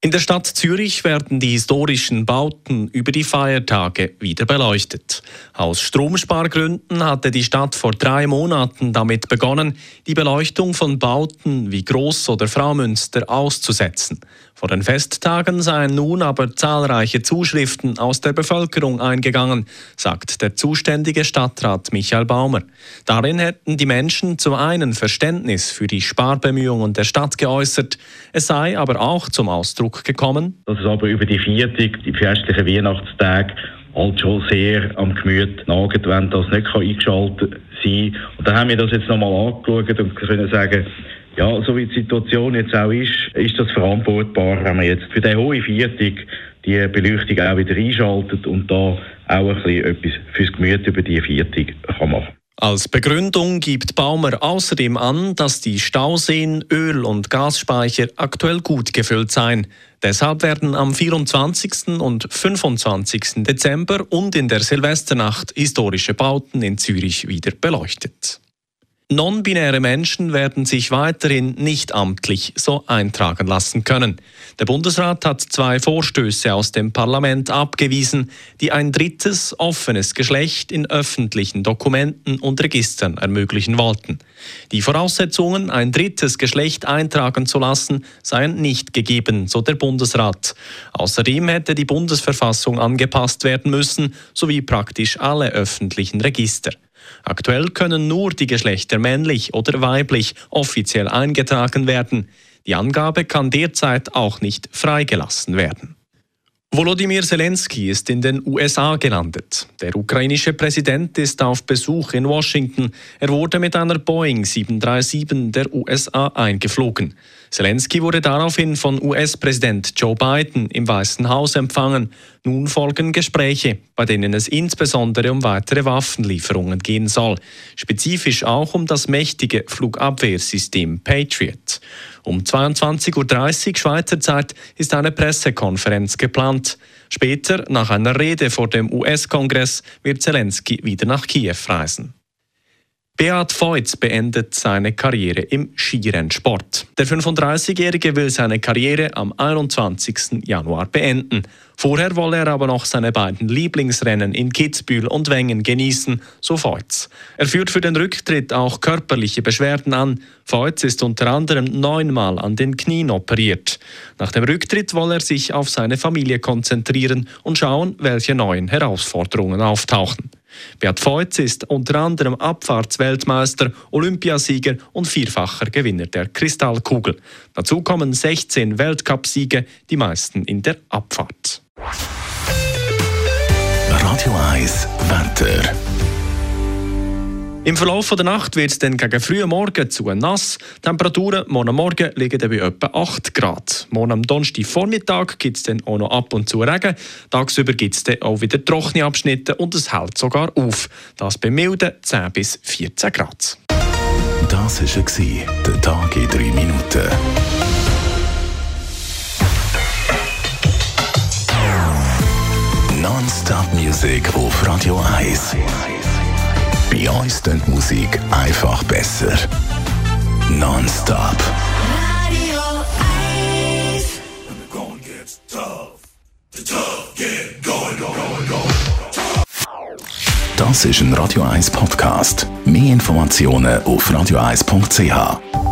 In der Stadt Zürich werden die historischen Bauten über die Feiertage wieder beleuchtet. Aus Stromspargründen hatte die Stadt vor drei Monaten damit begonnen, die Beleuchtung von Bauten wie Groß- oder Fraumünster auszusetzen. Vor den Festtagen seien nun aber zahlreiche Zuschriften aus der Bevölkerung eingegangen, sagt der zuständige Stadtrat Michael Baumer. Darin hätten die Menschen zum einen Verständnis für die Sparbemühungen der Stadt geäußert, es sei aber auch zum Ausdruck gekommen? Dass es aber über die Viertig, die festlichen Weihnachtstage, halt schon sehr am Gemüt nagt, wenn das nicht eingeschaltet sein kann. Und dann haben wir das jetzt nochmal angeschaut und können sagen, ja, so wie die Situation jetzt auch ist, ist das verantwortbar, wenn man jetzt für den hohe Viertig die Beleuchtung auch wieder einschaltet und da auch ein bisschen etwas fürs Gemüt über die Viertig kann machen als Begründung gibt Baumer außerdem an, dass die Stauseen, Öl- und Gasspeicher aktuell gut gefüllt seien. Deshalb werden am 24. und 25. Dezember und in der Silvesternacht historische Bauten in Zürich wieder beleuchtet. Non-binäre Menschen werden sich weiterhin nicht amtlich so eintragen lassen können. Der Bundesrat hat zwei Vorstöße aus dem Parlament abgewiesen, die ein drittes offenes Geschlecht in öffentlichen Dokumenten und Registern ermöglichen wollten. Die Voraussetzungen, ein drittes Geschlecht eintragen zu lassen, seien nicht gegeben, so der Bundesrat. Außerdem hätte die Bundesverfassung angepasst werden müssen, sowie praktisch alle öffentlichen Register. Aktuell können nur die Geschlechter männlich oder weiblich offiziell eingetragen werden. Die Angabe kann derzeit auch nicht freigelassen werden. Volodymyr Zelensky ist in den USA gelandet. Der ukrainische Präsident ist auf Besuch in Washington. Er wurde mit einer Boeing 737 der USA eingeflogen. Zelensky wurde daraufhin von US-Präsident Joe Biden im Weißen Haus empfangen. Nun folgen Gespräche, bei denen es insbesondere um weitere Waffenlieferungen gehen soll. Spezifisch auch um das mächtige Flugabwehrsystem Patriot. Um 22.30 Uhr Schweizer Zeit ist eine Pressekonferenz geplant. Später, nach einer Rede vor dem US-Kongress, wird Zelensky wieder nach Kiew reisen. Beat Feutz beendet seine Karriere im Skirennsport. Der 35-Jährige will seine Karriere am 21. Januar beenden. Vorher wolle er aber noch seine beiden Lieblingsrennen in Kitzbühel und Wengen genießen, so Feutz. Er führt für den Rücktritt auch körperliche Beschwerden an. Feutz ist unter anderem neunmal an den Knien operiert. Nach dem Rücktritt wolle er sich auf seine Familie konzentrieren und schauen, welche neuen Herausforderungen auftauchen. Beat Feutz ist unter anderem Abfahrtsweltmeister, Olympiasieger und vierfacher Gewinner der Kristallkugel. Dazu kommen 16 Weltcupsiege, die meisten in der Abfahrt. Radio 1 Wetter. Im Verlauf der Nacht wird es dann gegen frühen Morgen zu nass. Temperaturen morgen Morgen liegen dann bei etwa 8 Grad. Morgen am Donnerstag Vormittag gibt es dann auch noch ab und zu Regen. Tagsüber gibt es dann auch wieder trockene Abschnitte und es hält sogar auf. Das bei milden 10 bis 14 Grad. Das war der Tag in 3 Minuten. Non-Stop-Musik auf Radio 1. Bei uns klingt die Musik einfach besser. Non-stop. Radio 1. Das ist ein Radio 1 Podcast. Mehr Informationen auf radio1.ch.